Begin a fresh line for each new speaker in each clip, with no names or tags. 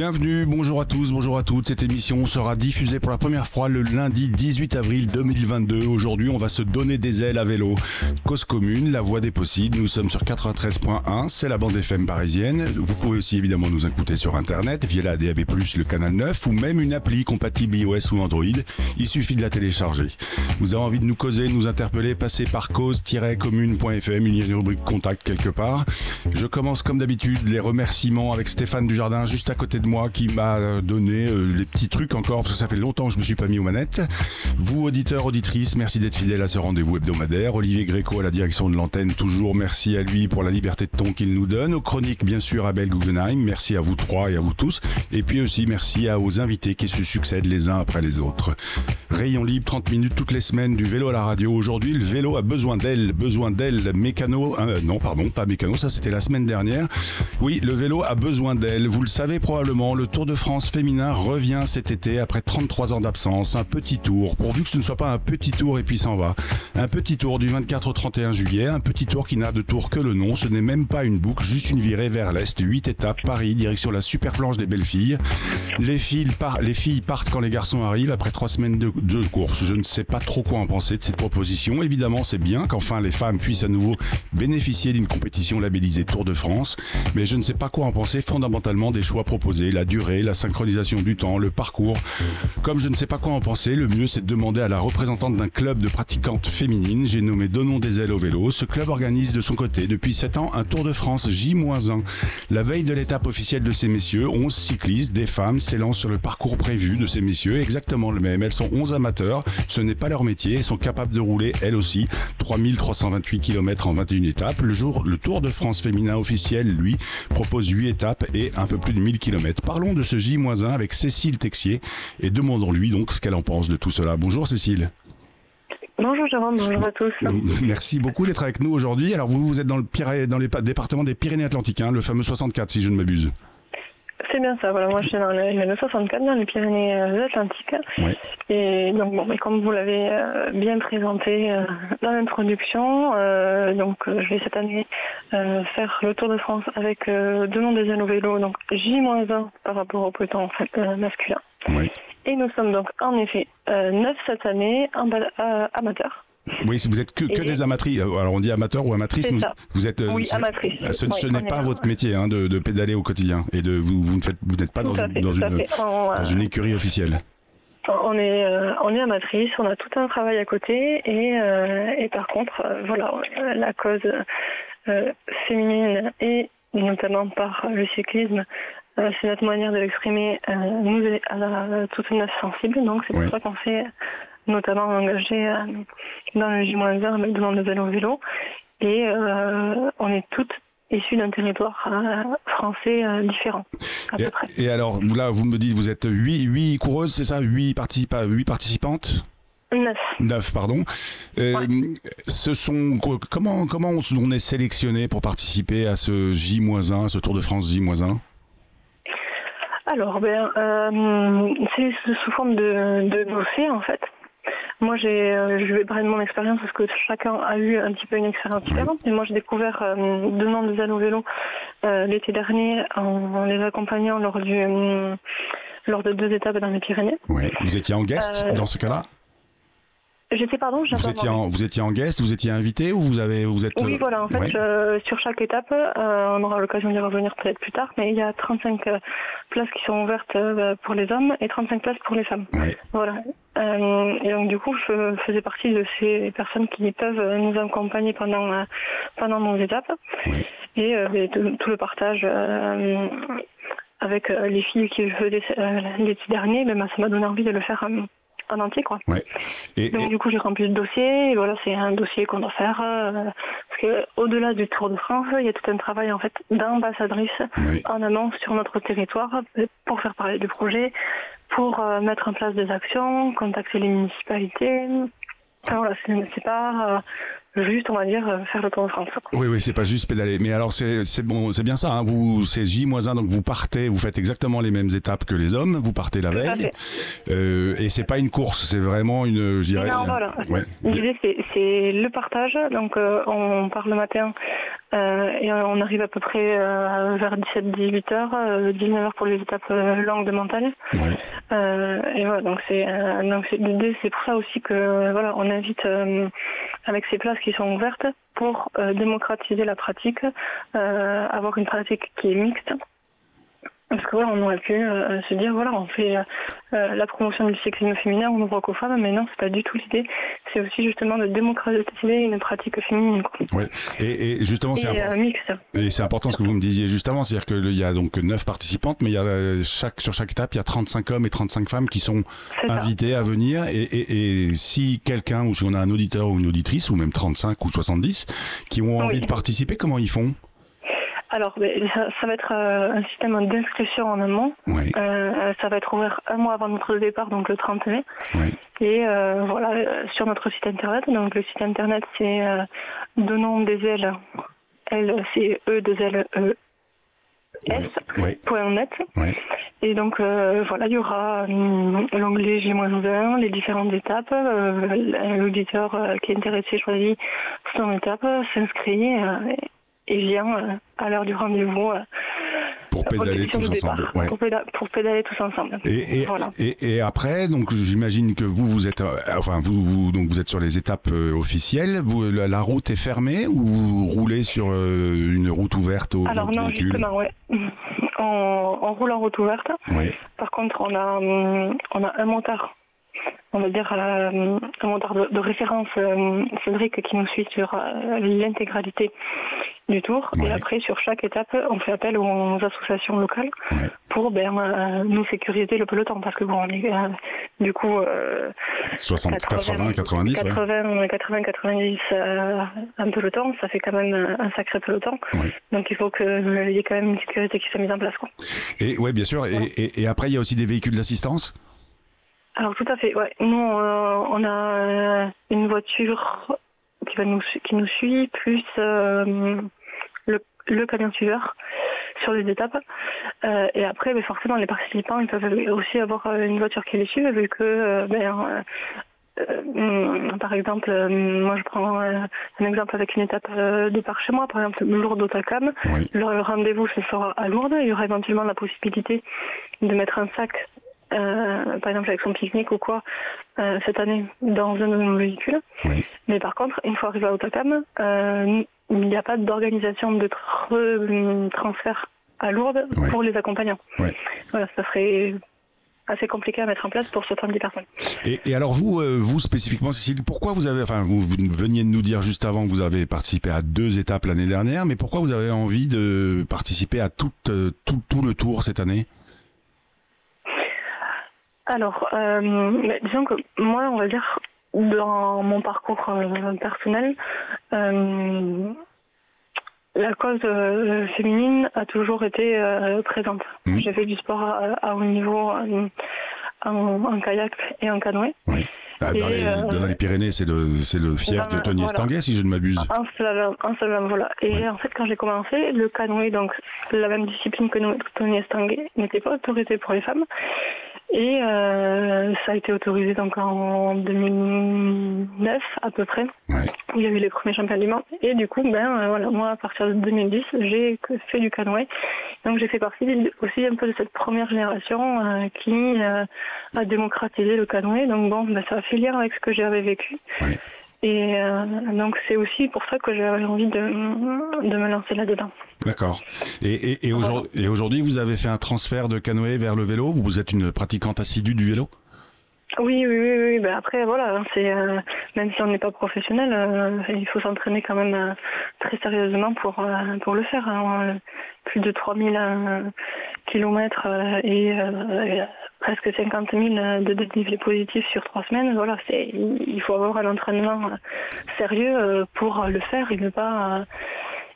Bienvenue, bonjour à tous, bonjour à toutes. Cette émission sera diffusée pour la première fois le lundi 18 avril 2022. Aujourd'hui, on va se donner des ailes à vélo. Cause commune, la voie des possibles. Nous sommes sur 93.1, c'est la bande FM parisienne. Vous pouvez aussi évidemment nous écouter sur internet via la DAB+, le canal 9 ou même une appli compatible iOS ou Android. Il suffit de la télécharger. Vous avez envie de nous causer, de nous interpeller, passez par cause-commune.fm, il y a une rubrique contact quelque part. Je commence comme d'habitude les remerciements avec Stéphane Dujardin juste à côté de moi qui m'a donné euh, les petits trucs encore parce que ça fait longtemps que je me suis pas mis aux manettes. Vous auditeurs, auditrices, merci d'être fidèles à ce rendez-vous hebdomadaire. Olivier Gréco à la direction de l'antenne, toujours merci à lui pour la liberté de ton qu'il nous donne. Aux chroniques, bien sûr, Abel Guggenheim. Merci à vous trois et à vous tous. Et puis aussi merci à aux invités qui se succèdent les uns après les autres. Rayon libre, 30 minutes toutes les semaines du vélo à la radio. Aujourd'hui, le vélo a besoin d'elle, besoin d'elle. Mécano, euh, non, pardon, pas mécano, ça c'était la semaine dernière. Oui, le vélo a besoin d'elle. Vous le savez probablement, le Tour de France féminin revient cet été après 33 ans d'absence. Un petit tour, pourvu que ce ne soit pas un petit tour et puis s'en va. Un petit tour du 24 au 31 juillet, un petit tour qui n'a de tour que le nom. Ce n'est même pas une boucle, juste une virée vers l'est. 8 étapes, Paris, direction la super planche des belles filles. Les filles, par- les filles partent quand les garçons arrivent après trois semaines de, de course. Je ne sais pas trop quoi en penser de cette proposition. Évidemment, c'est bien qu'enfin les femmes puissent à nouveau bénéficier d'une compétition labellisée Tour de France. Mais je ne sais pas quoi en penser fondamentalement des choix proposés, la durée, la synchronisation du temps, le parcours. Comme je ne sais pas quoi en penser, le mieux c'est de demander à la représentante d'un club de pratiquantes féminines, j'ai nommé Donnons des ailes au vélo. Ce club organise de son côté depuis 7 ans un Tour de France J-1. La veille de l'étape officielle de ces messieurs, 11 cyclistes, des femmes, s'élancent sur le parcours prévu de ces messieurs, exactement le même. Elles sont 11 amateurs, ce n'est pas leur métier, elles sont capables de rouler elles aussi 3328 km en 21 étapes. Le jour, le Tour de France féminin officiel, lui, propose 8 étapes et un peu plus de 1000 km. Parlons de ce J-1 avec Cécile Texier et demandons-lui donc ce qu'elle en pense de tout cela. Bonjour Cécile.
Bonjour Jérôme, bonjour à tous.
Merci beaucoup d'être avec nous aujourd'hui. Alors vous, vous êtes dans le, dans les département des Pyrénées-Atlantiques, hein, le fameux 64 si je ne m'abuse.
C'est bien ça, voilà, moi je suis dans le, le 64, dans les Pyrénées-Atlantiques.
Ouais.
Et donc bon, mais comme vous l'avez euh, bien présenté euh, dans l'introduction, euh, donc euh, je vais cette année euh, faire le Tour de France avec euh, deux noms des au vélo, donc J-1 par rapport au peloton en fait, euh, masculin. Et nous sommes donc en effet euh, neuf cette année en euh, amateurs.
Oui, si vous êtes que, des amatrices. Alors on dit amateur ou amatrice.
Ça.
Vous êtes. euh,
Oui,
ce-
amatrice.
Ce,
Oui,
ce n'est
est
pas votre métier hein, de, de pédaler au quotidien et de vous, vous ne faites, vous n'êtes pas dans,
Tout
une,
fait,
dans,
tout à
une,
fait. On, euh,
dans une écurie officielle.
On est, euh, on est amatrice, on a tout un travail à côté et, euh, et par contre, euh, voilà, euh, la cause euh, féminine et notamment par le cyclisme, euh, c'est notre manière de l'exprimer, euh, nous est à la, toute neuf sensible, donc c'est pour
Oui.
ça qu'on s'est notamment engagé euh, dans le J-1 avec de vélo vélo et euh, on est toutes issues d'un territoire euh, français euh, différent à
Et,
peu près.
et alors là, vous me dites, vous êtes 8, huit coureuses, c'est ça? 8, participa huit participantes?
Neuf.
9, pardon. Euh, Ce sont comment comment on, on est sélectionné pour participer à ce J-1, ce Tour de France J-1?
Alors, ben, c'est sous forme de, de dossier en fait. Moi, j'ai, euh, je vais parler de mon expérience parce que chacun a eu un petit peu une expérience différente. Et moi, j'ai découvert euh, deux noms de vélo vélo euh, l'été dernier en, en les accompagnant lors du euh, lors de deux étapes dans les Pyrénées.
Ouais. Vous étiez en guest
Euh,
dans ce cas-là?
J'étais pardon, j'ai
vous
pas
étiez, en, vous étiez en guest, vous étiez invité ou vous avez vous êtes
Oui, voilà, en fait,
ouais.
euh, sur chaque étape, euh, on aura l'occasion d'y revenir peut-être plus tard, mais il y a 35 euh, places qui sont ouvertes euh, pour les hommes et 35 places pour les femmes.
Ouais.
Voilà. Euh, et donc, du coup, je faisais partie de ces personnes qui peuvent nous accompagner pendant, euh, pendant nos étapes. Et, euh, et tout, tout le partage euh, avec les filles qui le faisaient euh, l'été dernier, ben, ça m'a donné envie de le faire en entier, quoi.
Ouais. Et,
Donc
et-
du coup, j'ai rempli le dossier. Et voilà, c'est un dossier qu'on doit faire euh, parce que au-delà du Tour de France, il y a tout un travail en fait d'ambassadrice
oui.
en amont sur notre territoire pour faire parler du projet, pour euh, mettre en place des actions, contacter les municipalités. Enfin, voilà, c'est c'est pas euh, juste, on va dire, euh, faire le Tour de France.
Oui, oui, c'est pas juste pédaler. Mais alors, c'est c'est bon, c'est bien ça. Hein. Vous, c'est J-1, donc vous partez, vous faites exactement les mêmes étapes que les hommes. Vous partez la veille. Euh, et c'est pas une course, c'est vraiment une, je dirais.
Non, voilà.
Ouais.
L'idée, c'est- c'est le partage. Donc, euh, on part le matin euh, et on arrive à peu près euh, vers 17-18 heures, euh, 19 heures pour les étapes euh, longues de montagne.
Ouais.
Euh, et voilà, donc c'est euh, donc c'est- l'idée, c'est pour ça aussi que euh, voilà, on invite euh, avec ces places qui sont ouvertes pour euh, démocratiser la pratique, euh, avoir une pratique qui est mixte. Parce que voilà, on aurait pu euh, se dire voilà, on fait euh, euh, la promotion du sexisme féminin, on ouvre qu'aux femmes, mais non, c'est pas du tout l'idée. C'est aussi justement de démocratiser une pratique féminine quoi.
Ouais. Et, et justement, c'est important.
euh.
Et c'est important ce que vous me disiez juste avant, c'est-à-dire qu'il y a donc 9 participantes, mais il y a euh, chaque, sur chaque étape, il y a 35 hommes et 35 femmes qui sont
ça.
invités à venir. Et, et, et si quelqu'un, ou si on a un auditeur ou une auditrice, ou même 35 ou 70, qui ont envie
Oui.
de participer, comment ils font?
Alors, ça, va être euh, un système d'inscription en amont.
Oui,
Euh, ça va être ouvert un mois avant notre départ, donc le 30 mai.
oui,
Et euh, voilà, euh, sur notre site internet. Donc le site internet c'est euh, Donnons des ailes. L c'est E 2 L E S
oui,
point net.
oui.
Et donc euh, voilà, il y aura hum, l'onglet J-1, les différentes étapes. Euh, L'auditeur euh, qui est intéressé choisit son étape, s'inscrit euh, et vient euh, à l'heure du rendez-vous. euh,
Pour pédaler tous ensemble. Ouais.
pour, péda- pour pédaler tous ensemble.
Et, et,
Voilà.
et, et après, donc j'imagine que vous, vous êtes, euh, enfin vous, vous, donc vous êtes sur les étapes euh, officielles. Vous, la, la route est fermée ou vous roulez sur euh, une route ouverte aux
Alors non,
véhicules
justement, ouais. On, on roule en route ouverte.
Oui,
Par contre, on a, hum, on a un motard, on va dire euh, de, de référence, euh, Cédric, qui nous suit sur euh, l'intégralité du tour.
Ouais.
Et après, sur chaque étape, on fait appel aux associations locales
Ouais.
pour ben, euh, nous sécuriser le peloton. Parce que bon, on est du coup euh,
60, 80, 90, ouais.
80, 80, 90 euh, un peloton, ça fait quand même un sacré peloton. Donc il faut qu'il y ait quand même une sécurité qui soit mise en place. Quoi.
Et ouais, bien sûr. Et, et, et après, il y a aussi des véhicules d'assistance?
Alors tout à fait, ouais. Nous, euh, on a euh, une voiture qui, va nous, qui nous suit, plus euh, le, le camion suiveur sur les étapes. Euh, et après, ben, forcément, les participants ils peuvent aussi avoir euh, une voiture qui les suit, vu que, euh, ben, euh, euh, par exemple, euh, moi je prends euh, un exemple avec une étape euh, de par chez moi, par exemple Lourdes Otakam.
Oui.
Le rendez-vous ce sera à Lourdes. Il y aura éventuellement la possibilité de mettre un sac, euh, par exemple avec son pique-nique ou quoi, euh, cette année dans un de nos véhicules.
Oui.
Mais par contre, une fois arrivé à Otakam, euh, il n'y a pas d'organisation de tr- transfert à Lourdes pour les accompagnants.
Ouais.
Voilà, ça serait assez compliqué à mettre en place pour 70 personnes.
Et, et alors vous, euh, vous spécifiquement, Cécile, pourquoi vous avez, enfin, vous, vous veniez de nous dire juste avant que vous avez participé à deux étapes l'année dernière, mais pourquoi vous avez envie de participer à tout, euh, tout, tout le tour cette année?
Alors, euh, disons que moi, on va dire, dans mon parcours euh, personnel, euh, la cause féminine a toujours été présente.
Mhm.
J'ai fait du sport à, à haut niveau en, kayak et en canoë.
Oui. Ah, dans, les,
euh,
dans les Pyrénées, c'est le, c'est le fief de Tony
voilà.
Estanguet, si je ne m'abuse.
En slalom, slalom, voilà. Et
Ouais.
en fait, quand j'ai commencé, le canoë, donc la même discipline que Tony Estanguet, n'était pas autorisé pour les femmes. Et euh, ça a été autorisé donc en 2009 à peu près,
Ouais.
où il y a eu les premiers championnats du monde. Et du coup, ben euh, voilà, moi à partir de 2010, j'ai fait du canoë. Donc j'ai fait partie aussi un peu de cette première génération euh, qui euh, a démocratisé le canoë. Donc bon, ben, ça a fait lien avec ce que j'avais vécu.
Ouais.
Et euh, donc c'est aussi pour ça que j'avais envie de, de me lancer là-dedans.
D'accord. Et, et, et aujourd- et aujourd'hui, vous avez fait un transfert de canoë vers le vélo? Vous êtes une pratiquante assidue du vélo?
Oui, oui, oui, oui. Ben après, voilà, hein, c'est euh, même si on n'est pas professionnel, euh, il faut s'entraîner quand même euh, très sérieusement pour, pour le faire. hein. Plus de 3000 euh, kilomètres et euh, presque 50 000 de dénivelé positif sur trois semaines. Voilà, c'est, il faut avoir un entraînement sérieux pour le faire et ne pas,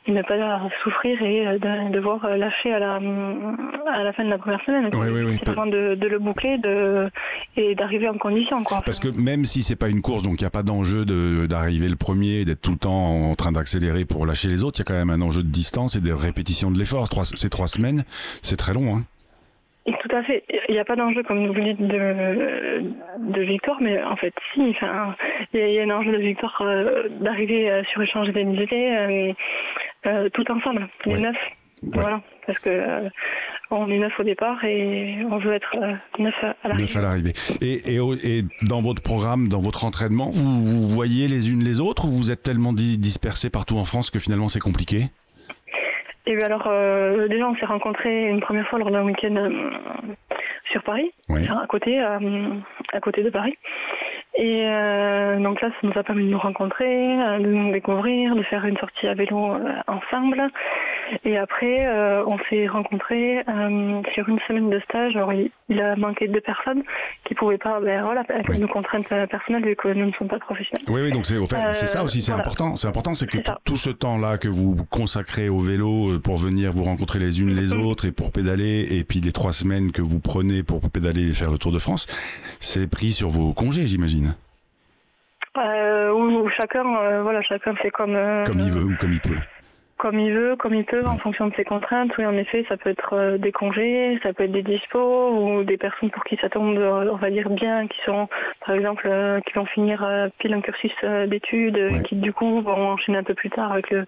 et ne pas souffrir et euh, de, devoir lâcher à la, à la fin de la première semaine.
Oui, oui, oui.
C'est vraiment de, de le boucler de, et d'arriver en condition. Quoi.
Parce que même si c'est pas une course, donc il n'y a pas d'enjeu de- d'arriver le premier d'être tout le temps en train d'accélérer pour lâcher les autres, il y a quand même un enjeu de distance et de répétition de l'effort. Trois- Ces trois semaines, c'est très long. Hein.
Tout à fait. Il n'y a pas d'enjeu, comme vous le dites, de, de victoire, mais en fait, si. Enfin, il y, a- il y a un enjeu de victoire euh, d'arriver euh, sur échange d'indemnités euh, euh, tout ensemble, les
Ouais.
neuf. Voilà. Parce que euh, on est neuf au départ et on veut être euh, neuf à l'arrivée.
Neuf à l'arrivée. Et, et, et dans votre programme, dans votre entraînement, vous, vous voyez les unes les autres ou vous êtes tellement di- dispersés partout en France que finalement c'est compliqué?
Et bien alors, euh, déjà, on s'est rencontrés une première fois lors d'un week-end euh, sur Paris,
Oui.
à côté, euh, à côté de Paris. Et euh, donc là, ça nous a permis de nous rencontrer, euh, de nous découvrir, de faire une sortie à vélo euh, ensemble. Et après, euh, on s'est rencontrés euh, sur une semaine de stage. Alors, il, il a manqué deux personnes qui pouvaient pas, ben voilà, avec
Oui.
nos contraintes euh, personnelles vu que nous ne sommes pas professionnels.
Oui, oui, donc c'est au fait, c'est ça aussi, c'est
voilà.
important. C'est important, c'est que tout ce temps-là que vous consacrez au vélo pour venir vous rencontrer les unes les
Mhm.
autres et pour pédaler, et puis les trois semaines que vous prenez pour pédaler et faire le Tour de France, c'est pris sur vos congés, j'imagine,
Euh, où, où chacun, euh, voilà, chacun fait comme euh,
comme il veut ou comme il peut.
comme il veut, comme il peut, en fonction de ses contraintes. Oui, en effet, ça peut être euh, des congés, ça peut être des dispos ou des personnes pour qui ça tombe, on va dire bien, qui sont, par exemple, qui vont finir pile un cursus d'études, qui du coup vont enchaîner un peu plus tard avec le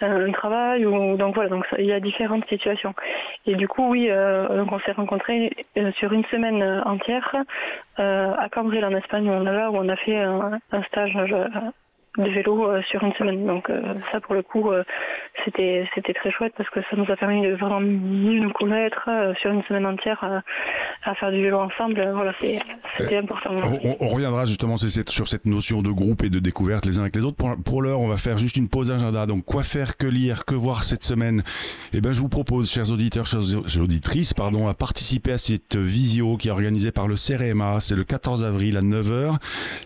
un travail ou donc voilà donc il y a différentes situations. Et du coup oui euh, donc on s'est rencontrés euh, sur une semaine euh, entière euh, à Cambril en Espagne où on a là où on a fait un, un stage euh, de vélo euh, sur une semaine. Donc euh, ça pour le coup euh, c'était c'était très chouette parce que ça nous a permis de vraiment mieux nous connaître euh, sur une semaine entière euh, à faire du vélo ensemble. Euh, Voilà, c'était important.
On, on- reviendra justement sur cette, sur cette notion de groupe et de découverte les uns avec les autres. Pour, pour l'heure, on va faire juste une pause agenda. Donc, quoi faire, que lire, que voir cette semaine? Eh ben, je vous propose, chers auditeurs, chères auditrices, pardon, à participer à cette visio qui est organisée par le CRMA. C'est le 14 avril à 9h.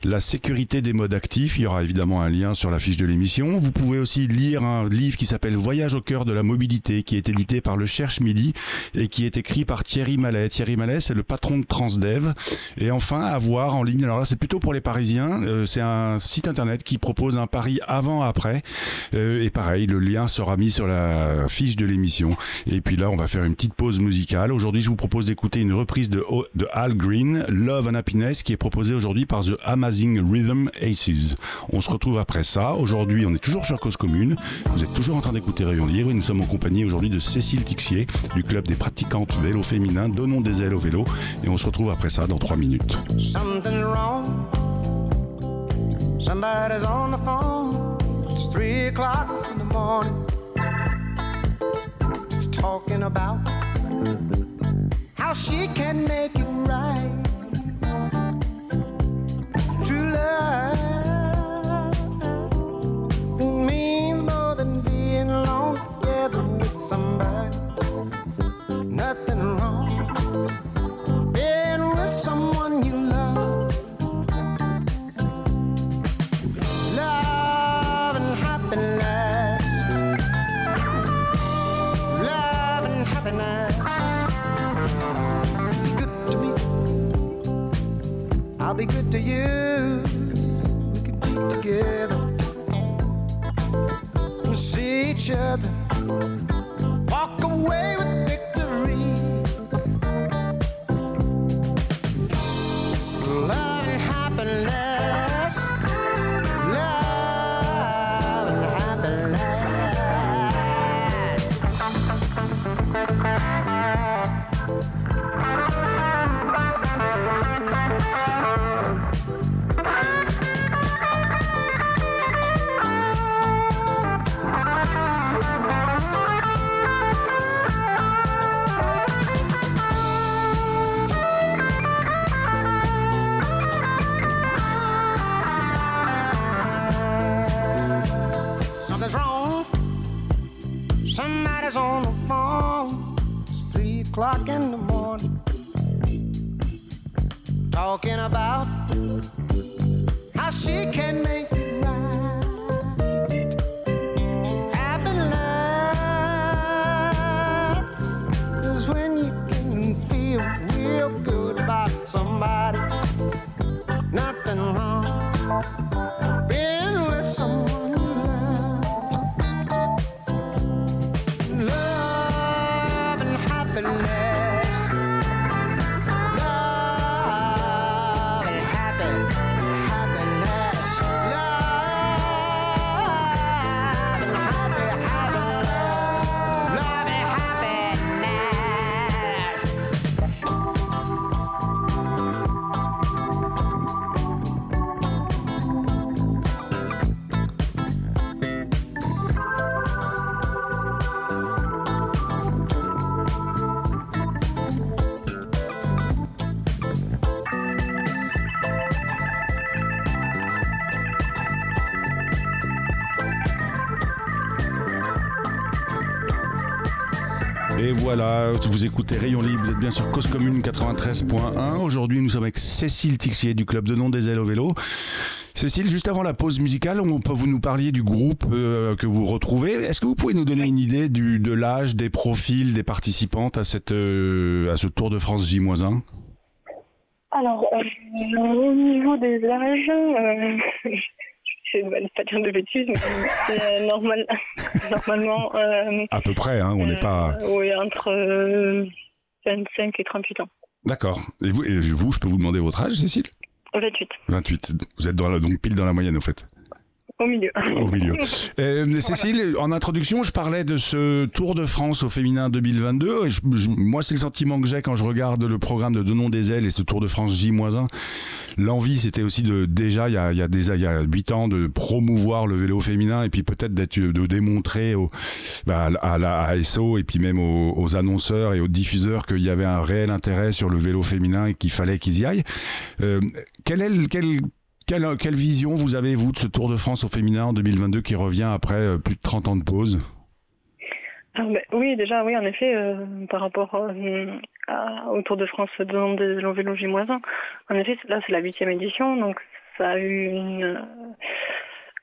La sécurité des modes actifs. Il y aura évidemment un lien sur la fiche de l'émission. Vous pouvez aussi lire un livre qui s'appelle Voyage au cœur de la mobilité, qui est édité par le Cherche Midi et qui est écrit par Thierry Mallet. Thierry Mallet, c'est le patron de Transdev. Et enfin, à voir en ligne. Alors là, c'est plutôt pour les Parisiens. Euh, c'est un site internet qui propose un pari avant-après. Euh, et pareil, le lien sera mis sur la fiche de l'émission. Et puis là, on va faire une petite pause musicale. Aujourd'hui, je vous propose d'écouter une reprise de, de Al Green, Love and Happiness, qui est proposée aujourd'hui par The Amazing Rhythm Aces. On se retrouve après ça. Aujourd'hui, on est toujours sur Cause Commune. Vous êtes toujours en train d'écouter Rayon Libre et nous sommes en compagnie aujourd'hui de Cécile Tixier du club des pratiquantes vélo féminin. Donnons des ailes au vélo. Et on se retrouve après ça dans 3 minutes.
Wrong. Somebody's on the phone. It's three o'clock in the morning. Talking about how she can make right. You. We could be together and see each other.
Et voilà, vous écoutez Rayon Libre, vous êtes bien sur Cause Commune 93.1. Aujourd'hui, nous sommes avec Cécile Tixier du club de nom des ailes au vélo. Cécile, juste avant la pause musicale, on peut vous nous parliez du groupe euh, que vous retrouvez. Est-ce que vous pouvez nous donner une idée du, de l'âge, des profils des participantes à, cette, euh, à ce Tour de France J-1?
Alors, euh, au niveau des âges, euh, ne vais pas dire de bêtises, mais c'est normal, normalement, euh,
À peu près, hein, on n'est pas...
euh, oui, entre euh, 25 et 38 ans.
D'accord. Et vous, et vous, je peux vous demander votre âge, Cécile?
28,
28. Vous êtes dans la- donc pile dans la moyenne, au fait.
Au milieu.
Au milieu. Euh, Cécile, en introduction, je parlais de ce Tour de France au féminin 2022. Et je- je- moi, c'est le sentiment que j'ai quand je regarde le programme de Denon des Ailes et ce Tour de France J-1. L'envie, c'était aussi de déjà, il y a, il y a des, il y a 8 ans, de promouvoir le vélo féminin et puis peut-être d'être, de démontrer au, bah, à la à SO et puis même aux, aux annonceurs et aux diffuseurs qu'il y avait un réel intérêt sur le vélo féminin et qu'il fallait qu'ils y aillent. Euh, quel est le- quel, quelle, quelle vision vous avez, vous, de ce Tour de France au féminin en 2022 qui revient après euh, plus de 30 ans de pause?
Ah, oui, déjà, oui, en effet, euh, par rapport euh, au Tour de France de des longs vélos J-1, en effet, là, c'est la huitième édition, donc ça a eu une...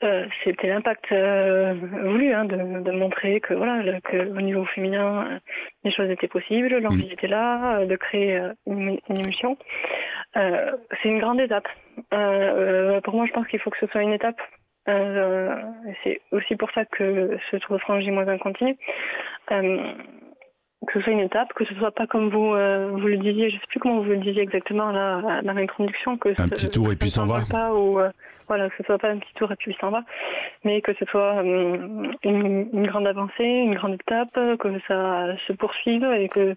euh, C'était l'impact euh, voulu hein, de, de montrer que voilà le- que au niveau féminin euh, les choses étaient possibles, l'envie était là, euh, de créer une, une émission. Euh, c'est une grande étape. Pour moi, je pense qu'il faut que ce soit une étape. Euh, c'est aussi pour ça que ce Tour de France J-1 continue. Euh, que ce soit une étape, que ce soit pas comme vous euh, vous le disiez, je sais plus comment vous le disiez exactement là dans l'introduction, que
Un
ce-
petit tour et puis s'en va.
Pas, ou, euh, voilà, que ce soit pas un petit tour et puis s'en va, mais que ce soit euh, une, une grande avancée, une grande étape, que ça se poursuive et que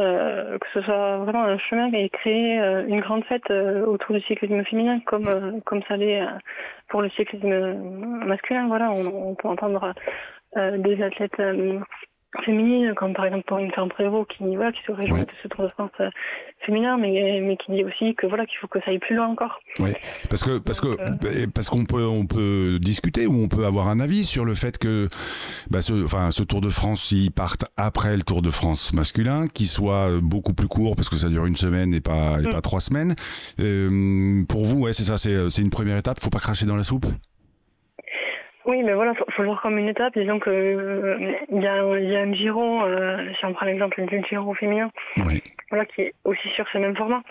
euh, que ce soit vraiment un chemin et créer euh, une grande fête autour du cyclisme féminin comme comme ça l'est pour le cyclisme masculin. Voilà, on, on peut entendre euh, des athlètes euh, féminines, comme par exemple pour une ferme Prévost qui voilà qui se réjouit
Ouais.
de ce Tour de France euh, féminin, mais mais qui dit aussi que voilà qu'il faut que ça aille plus loin encore.
Oui, parce que parce que eh, parce qu'on peut on peut discuter ou on peut avoir un avis sur le fait que bah, ce enfin ce Tour de France s'il parte après le Tour de France masculin, qu'il soit beaucoup plus court parce que ça dure une semaine et pas et
Mm.
pas trois semaines. Euh, pour vous, ouais, c'est ça, c'est c'est une première étape. Faut pas cracher dans la soupe?
Oui, mais voilà, faut, faut le voir comme une étape. Disons que euh, il y a un- il y a un Giro, euh, si on prend l'exemple du Giro féminin,
Oui.
voilà, qui est aussi sur ce même format.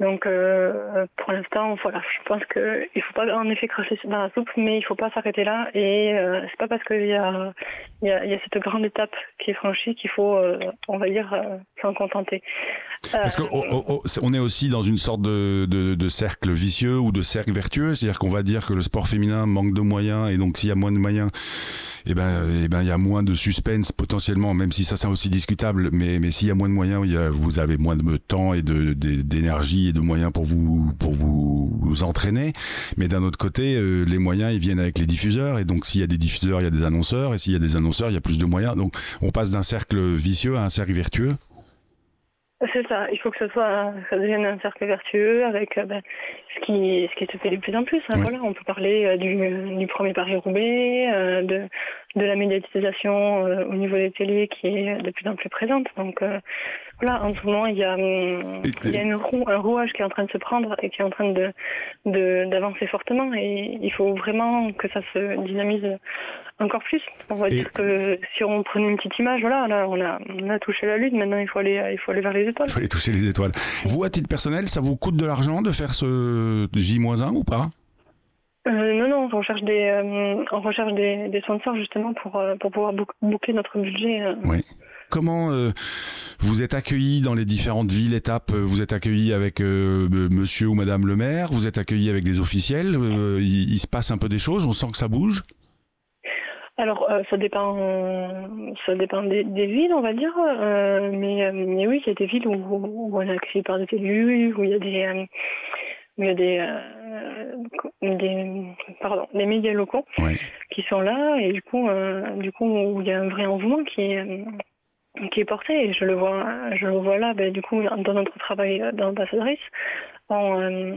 Donc, euh, pour l'instant, voilà, je pense que il faut pas en effet cracher dans la soupe, mais il faut pas s'arrêter là. Et euh, c'est pas parce qu'il y y, y a cette grande étape qui est franchie qu'il faut, euh, on va dire, euh, s'en contenter.
Parce
Euh,
oh, oh, oh, est aussi dans une sorte de, de, de cercle vicieux ou de cercle vertueux, c'est-à-dire qu'on va dire que le sport féminin manque de moyens et donc s'il y a moins de moyens, eh ben, eh ben, il y a moins de suspense potentiellement, même si ça c'est aussi discutable. Mais, mais s'il y a moins de moyens, y a- vous avez moins de temps et de- d'énergie et de moyens pour vous pour vous, vous entraîner. Mais d'un autre côté, euh, les moyens ils viennent avec les diffuseurs et donc s'il y a des diffuseurs, il y a des annonceurs et s'il y a des annonceurs, il y a plus de moyens. Donc on passe d'un cercle vicieux à un cercle vertueux.
C'est ça, il faut que ce soit, ça devienne un cercle vertueux avec ben, ce, qui, ce qui se fait de plus en plus. hein. Voilà, on peut parler euh, du, du premier Paris-Roubaix, euh, de, de la médiatisation euh, au niveau des télés qui est de plus en plus présente. Donc euh, voilà, en ce moment, il y a, hum, il y a une roue, un rouage qui est en train de se prendre et qui est en train de de- d'avancer fortement. Et il faut vraiment que ça se dynamise encore plus. On va
Et-
dire que si on prenait une petite image, voilà, là, on a, on a touché la lune, maintenant il faut aller, il faut aller vers les étoiles.
Il faut aller toucher les étoiles. Vous, à titre personnel, ça vous coûte de l'argent de faire ce J-1 ou pas?
Euh, non, non, on recherche des, euh, on recherche des, des sponsors justement pour, euh, pour pouvoir bouc- boucler notre budget. euh.
Oui. Comment vous êtes accueilli dans les différentes villes, étapes Vous êtes accueilli avec monsieur ou madame le maire Vous êtes accueilli avec des officiels il, il se passe un peu des choses On sent que ça bouge?
Alors, ça dépend, ça dépend des, des villes, on va dire. mais, mais oui, il y a des villes où, où on est accueilli par des élus, où il y a des, où il y a des, des, pardon, des médias locaux
Ouais.
qui sont là et du coup, euh, du coup, où il y a un vrai engouement qui est, euh, qui est porté. Et je le vois, je le vois là. Ben, du coup, dans notre travail d'ambassadrice, on, euh,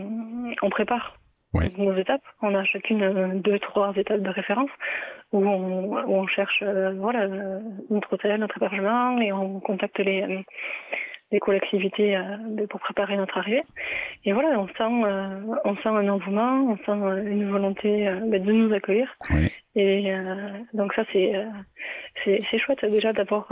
on prépare
Ouais.
nos étapes. On a chacune euh, deux, trois étapes de référence où on, où on cherche euh, voilà, euh, notre hôtel, notre hébergement et on contacte les, les collectivités euh, pour préparer notre arrivée. Et voilà, on sent, euh, on sent un engouement, on sent euh, une volonté euh, ben, de nous accueillir.
Oui.
Et donc ça, c'est c'est chouette déjà d'avoir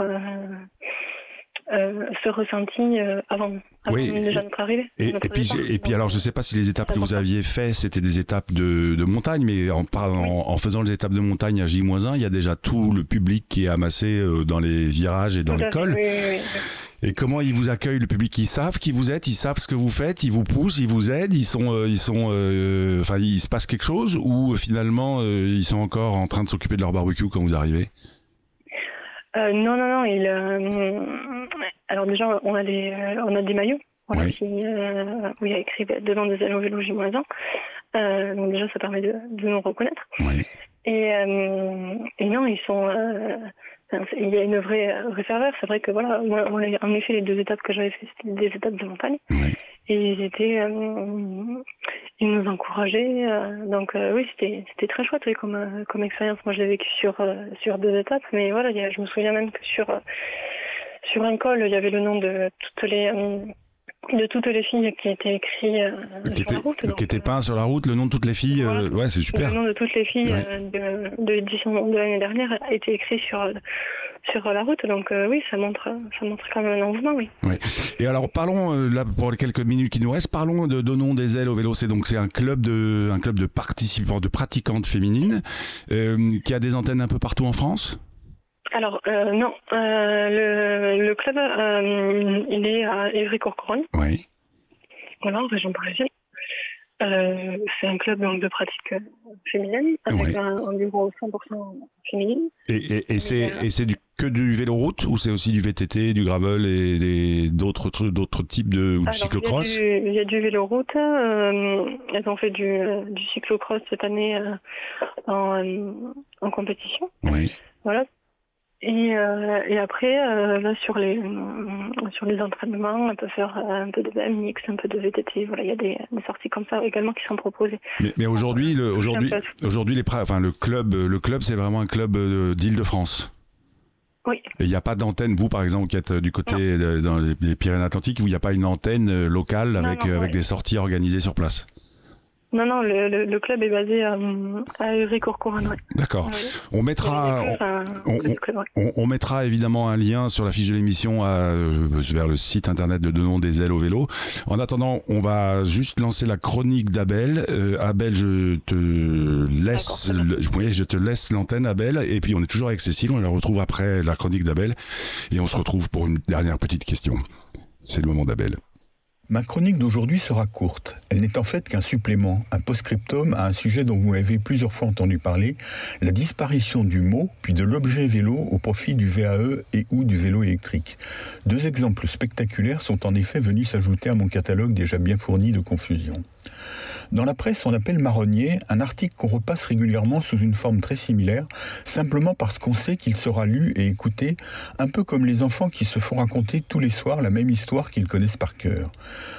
euh, ce ressenti euh, avant, avant
Oui,
déjà notre arrivée.
Et,
notre
et puis, et puis alors, je sais pas si les étapes que vous aviez fait, c'était des étapes de, de montagne, mais en, en, en faisant les étapes de montagne à J-1, il y a déjà tout le public qui est amassé dans les virages et dans
tout à
les cols.
oui, oui, oui.
Et comment ils vous accueillent, le public? Ils savent qui vous êtes, ils savent ce que vous faites, ils vous poussent, ils vous aident, ils sont, euh, ils sont, euh, enfin, il se passe quelque chose ou euh, finalement ils sont encore en train de s'occuper de leur barbecue quand vous arrivez?
Non, non, non. Il, euh, alors déjà, on a des, on a des maillots. Voilà,
Oui.
qui, euh, où il y a écrit devant des au vélo J-1. Euh, donc déjà, ça permet de, de nous reconnaître.
Oui.
Et, euh, et non, ils sont. Il y a une vraie vraie ferveur. C'est vrai que voilà, moi, en effet, les deux étapes que j'avais fait, c'était des étapes de montagne.
Oui.
Et ils étaient, euh, ils nous encourageaient. euh, donc euh, oui, c'était c'était très chouette oui, comme euh, comme expérience. Moi, je l'ai vécu sur euh, sur deux étapes, mais voilà, il y a- je me souviens même que sur euh, sur un col, il y avait le nom de toutes les euh, de toutes les filles qui étaient écrits euh,
Qui
sur
était,
la route.
qui
donc,
était
euh,
peint sur la route, le nom de toutes les filles, euh, ouais, c'est super.
le nom de toutes les filles
Ouais.
euh, de, l'édition de l'année dernière a été écrit sur sur la route. Donc euh, oui, ça montre ça montre quand même un engouement, oui.
Ouais. Et alors parlons euh, là pour les quelques minutes qui nous restent, parlons de Donnons des ailes au vélo. C'est donc c'est un club de un club de participants, de pratiquantes féminines euh, qui a des antennes un peu partout en France?
Alors euh, non, euh, le, le club euh, il est à Évry-Courcouronnes,
Oui.
voilà, en région parisienne. C'est un club donc, de pratique féminine avec un, un bureau 100% féminine.
Et, et, et c'est du que du vélo route ou c'est aussi du VTT, du gravel et d'autres types de ou du
Alors,
cyclocross.
Il y, a du, il y a du vélo route. euh, elles ont fait du, du cyclocross cette année en, en compétition.
Oui.
Voilà. Et, euh, et après, euh, là, sur les, euh, sur les entraînements, on peut faire un peu de BMX, un peu de VTT. Voilà, il y a des, des sorties comme ça également qui sont proposées.
Mais, mais aujourd'hui le aujourd'hui aujourd'hui les enfin le club le club c'est vraiment un club d'Île-de-France.
Oui.
Et il n'y a pas d'antenne, vous par exemple qui êtes du côté de- dans les, Pyrénées-Atlantiques, où il n'y a pas une antenne locale avec,
non,
avec
ouais.
des sorties organisées sur place?
Non, non, le, le, le club est basé à, à Évry-Courcouronnes. Ouais.
D'accord.
Ouais.
On mettra,
enfin,
on-
que du club, ouais.
on, on mettra évidemment un lien sur la fiche de l'émission à, euh, vers le site internet de Donnons des ailes au vélo. En attendant, on va juste lancer la chronique d'Abel. Euh, Abel, je te laisse, le- oui, je te laisse l'antenne, Abel. Et puis on est toujours avec Cécile. On la retrouve après la chronique d'Abel. Et on se retrouve pour une dernière petite question. C'est le moment d'Abel.
Ma chronique d'aujourd'hui sera courte. Elle n'est en fait qu'un supplément, un post-scriptum à un sujet dont vous avez plusieurs fois entendu parler, la disparition du mot puis de l'objet vélo au profit du VAE et ou du vélo électrique. Deux exemples spectaculaires sont en effet venus s'ajouter à mon catalogue déjà bien fourni de confusion. Dans la presse, on appelle marronnier un article qu'on repasse régulièrement sous une forme très similaire, simplement parce qu'on sait qu'il sera lu et écouté, un peu comme les enfants qui se font raconter tous les soirs la même histoire qu'ils connaissent par cœur.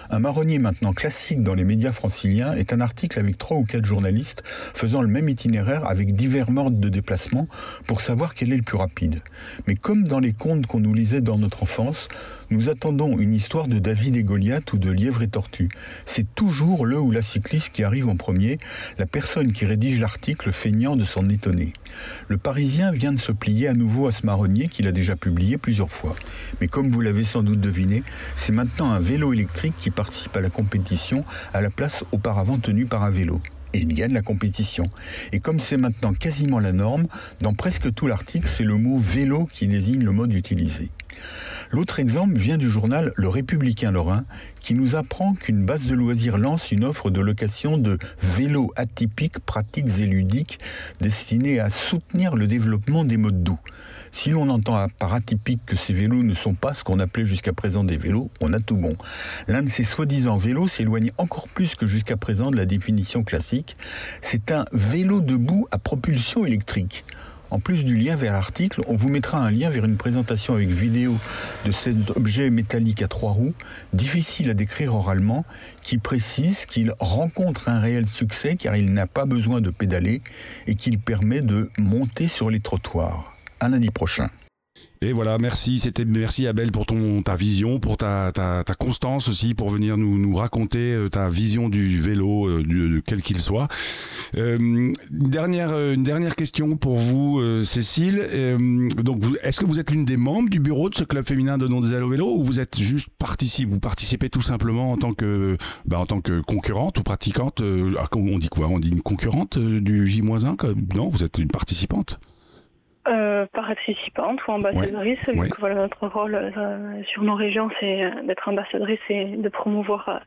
Un marronnier maintenant classique dans les médias franciliens est un article avec trois ou quatre journalistes faisant le même itinéraire avec divers modes de déplacement pour savoir quel est le plus rapide. Mais comme dans les contes qu'on nous lisait dans notre enfance, nous attendons une histoire de David et Goliath ou de Lièvre et Tortue. C'est toujours le ou la cycliste qui arrive en premier, la personne qui rédige l'article feignant de s'en étonner. Le Parisien vient de se plier à nouveau à ce marronnier qu'il a déjà publié plusieurs fois. Mais comme vous l'avez sans doute deviné, c'est maintenant un vélo électrique qui participe à la compétition à la place auparavant tenue par un vélo et il gagne la compétition. Et comme c'est maintenant quasiment la norme, dans presque tout l'article, c'est le mot vélo qui désigne le mode utilisé. L'autre exemple vient du journal Le Républicain Lorrain qui nous apprend qu'une base de loisirs lance une offre de location de vélos atypiques, pratiques et ludiques destinés à soutenir le développement des modes doux. Si l'on entend par atypique que ces vélos ne sont pas ce qu'on appelait jusqu'à présent des vélos, on a tout bon. L'un de ces soi-disant vélos s'éloigne encore plus que jusqu'à présent de la définition classique. C'est un vélo debout à propulsion électrique. En plus du lien vers l'article, on vous mettra un lien vers une présentation avec vidéo de cet objet métallique à trois roues, difficile à décrire oralement, qui précise qu'il rencontre un réel succès car il n'a pas besoin de pédaler et qu'il permet de monter sur les trottoirs. À lundi prochain.
Et voilà, merci. C'était merci Abel pour ton ta vision, pour ta, ta, ta constance aussi, pour venir nous, nous raconter euh, ta vision du vélo, euh, du, quel qu'il soit. Euh, une dernière une dernière question pour vous, euh, Cécile. Euh, donc, est-ce que vous êtes l'une des membres du bureau de ce club féminin de non des au vélo ou vous êtes juste participe, vous participez tout simplement en tant que bah, en tant que concurrente ou pratiquante ah, On dit quoi? On dit une concurrente du J-1 Non, vous êtes une participante?
Euh, participante ou ambassadrice, vu que voilà, notre rôle euh, sur nos régions, c'est euh, d'être ambassadrice et de promouvoir euh,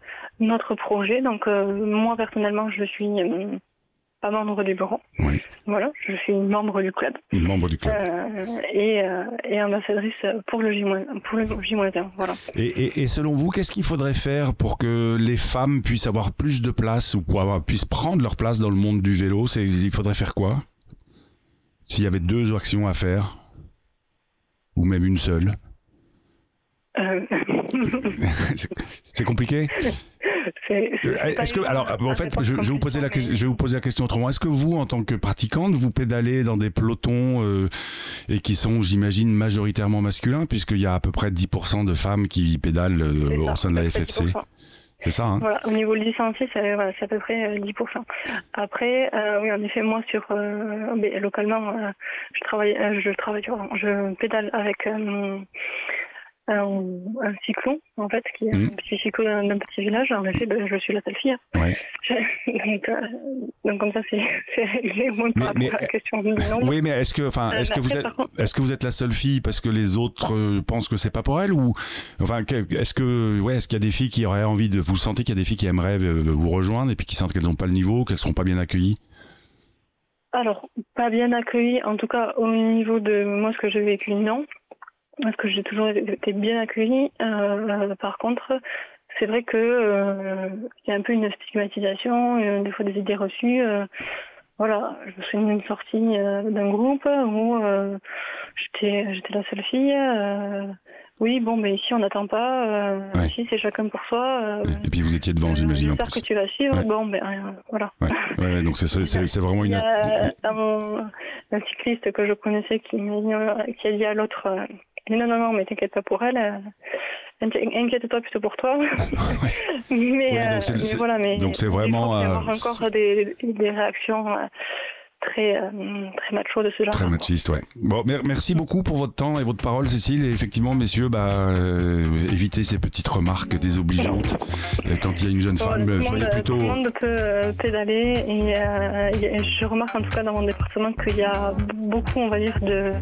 notre projet. Donc euh, moi personnellement, je suis euh, pas membre du bureau.
Oui.
Voilà, je suis membre du club
Une membre du club.
euh, et, euh, et ambassadrice pour le J- pour le J-1. Voilà.
Et, et- et selon vous, qu'est-ce qu'il faudrait faire pour que les femmes puissent avoir plus de place ou pour avoir, puissent prendre leur place dans le monde du vélo? C'est il faudrait faire quoi? S'il y avait deux actions à faire ou même une seule,
Euh,
c'est compliqué. Est-ce que alors en fait, je, vais vous poser la question, je vais vous poser la question autrement. Est-ce que vous, en tant que pratiquante, vous pédalez dans des pelotons euh, et qui sont, j'imagine, majoritairement masculins, puisqu'il y a à peu près 10% de femmes qui pédalent euh, au sein de la FFC.
10%.
C'est ça, hein
Voilà, au niveau licencié, c'est à peu près euh, 10%. Après, euh, oui, en effet, moi, sur euh, mais localement, euh, je travaille, euh, je travaille, je pédale avec euh, un, un cyclon, en fait, qui est un petit cyclon d'un petit village. En effet, ben, je suis la seule fille.
Ouais.
Donc, euh, donc comme ça, c'est réglé au moins par
Mais-
rapport
mais-
à la question du nombre.
Oui, mais est-ce que, enfin,
Euh,
est-ce que vous êtes, est-ce que vous êtes la seule fille parce que les autres euh, pensent que c'est pas pour elles ou, enfin, est-ce que, ouais, est-ce qu'il y a des filles qui auraient envie de, vous sentez qu'il y a des filles qui aimeraient euh, vous rejoindre et puis qui sentent qu'elles n'ont pas le niveau, qu'elles seront pas bien accueillies?
Alors, pas bien accueilli, en tout cas au niveau de moi ce que j'ai vécu, non. Parce que j'ai toujours été bien accueillie. Euh, par contre, c'est vrai que euh, il y a un peu une stigmatisation, euh, des fois des idées reçues. euh, voilà, je me souviens d'une sortie euh, d'un groupe où euh, j'étais j'étais la seule fille. euh, oui, bon, mais ici on n'attend pas. euh,
Ouais.
Ici c'est chacun pour soi. euh,
Et puis vous étiez devant, j'imagine
J'espère que tu vas suivre.
Ouais.
Bon, ben voilà.
Ouais, ouais, donc c'est- vraiment une.
a un, un cycliste que je connaissais qui, qui a dit à l'autre euh, non, non, non, mais t'inquiète pas pour elle, euh, inqui- inquiète-toi plutôt pour toi. mais,
Ouais, donc
euh, mais voilà, mais
donc c'est vraiment, euh,
avoir encore des, des réactions très, très macho de ce genre.
Très machiste, ouais. Bon, mer- merci beaucoup pour votre temps et votre parole, Cécile. Et effectivement, messieurs, bah, évitez ces petites remarques désobligeantes. Et quand il y a une jeune
Voilà,
femme, soyez plutôt.
tout le monde peut pédaler et, je remarque en tout cas dans mon département qu'il y a beaucoup, on va dire, de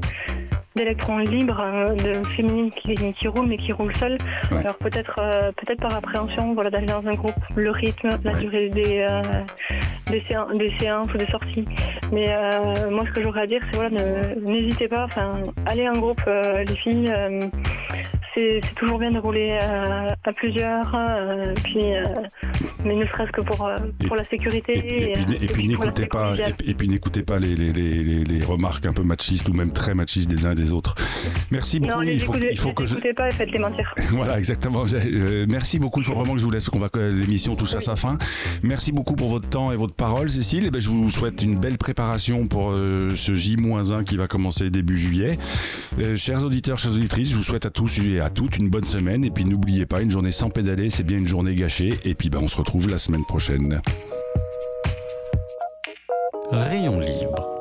d'électrons libres, euh, de féminines qui, qui roulent mais qui roulent seules.
Ouais.
Alors peut-être euh, peut-être par appréhension voilà, d'aller dans un groupe, le rythme, la
Ouais.
durée des, euh, des, séan- des séances ou des sorties. Mais euh, moi ce que j'aurais à dire c'est voilà, ne- n'hésitez pas, enfin allez en groupe euh, les filles. C'est toujours bien de rouler euh, à plusieurs, euh, puis, euh, mais ne serait-ce que pour, la sécurité.
Et, et puis, et n'écoutez pas, et, puis n'écoutez pas les, les, les, les- les remarques un peu machistes ou même très machistes des uns et des autres. Merci beaucoup.
Non, les
il faut,
écoutez,
il faut que je.
pas et faites-les mentir.
Voilà, exactement. Euh, merci beaucoup. Il faut vraiment que je vous laisse, qu'on va que l'émission touche à sa fin. Merci beaucoup pour votre temps et votre parole, Cécile. Et ben, je vous souhaite une belle préparation pour ce J-1 qui va commencer début juillet. Chers auditeurs, chères auditrices, je vous souhaite à tous et à toutes une bonne semaine. Et puis n'oubliez pas, une journée sans pédaler, c'est bien une journée gâchée. Et puis ben, on se retrouve la semaine prochaine.
Rayon libre